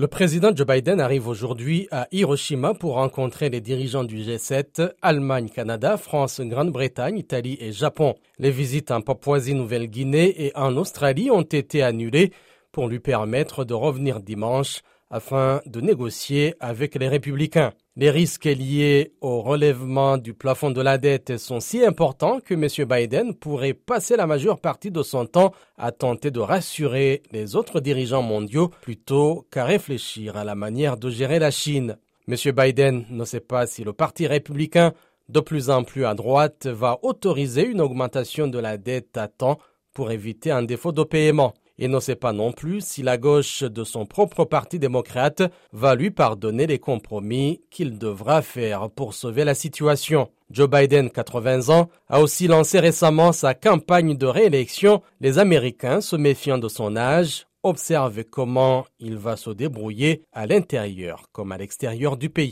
Le président Joe Biden arrive aujourd'hui à Hiroshima pour rencontrer les dirigeants du G7, Allemagne, Canada, France, Grande-Bretagne, Italie et Japon. Les visites en Papouasie-Nouvelle-Guinée et en Australie ont été annulées pour lui permettre de revenir dimanche afin de négocier avec les républicains. Les risques liés au relèvement du plafond de la dette sont si importants que M. Biden pourrait passer la majeure partie de son temps à tenter de rassurer les autres dirigeants mondiaux plutôt qu'à réfléchir à la manière de gérer la Chine. M. Biden ne sait pas si le Parti républicain, de plus en plus à droite, va autoriser une augmentation de la dette à temps pour éviter un défaut de paiement et ne sait pas non plus si la gauche de son propre parti démocrate va lui pardonner les compromis qu'il devra faire pour sauver la situation. Joe Biden, 80 ans, a aussi lancé récemment sa campagne de réélection, les Américains, se méfiant de son âge, observent comment il va se débrouiller à l'intérieur comme à l'extérieur du pays.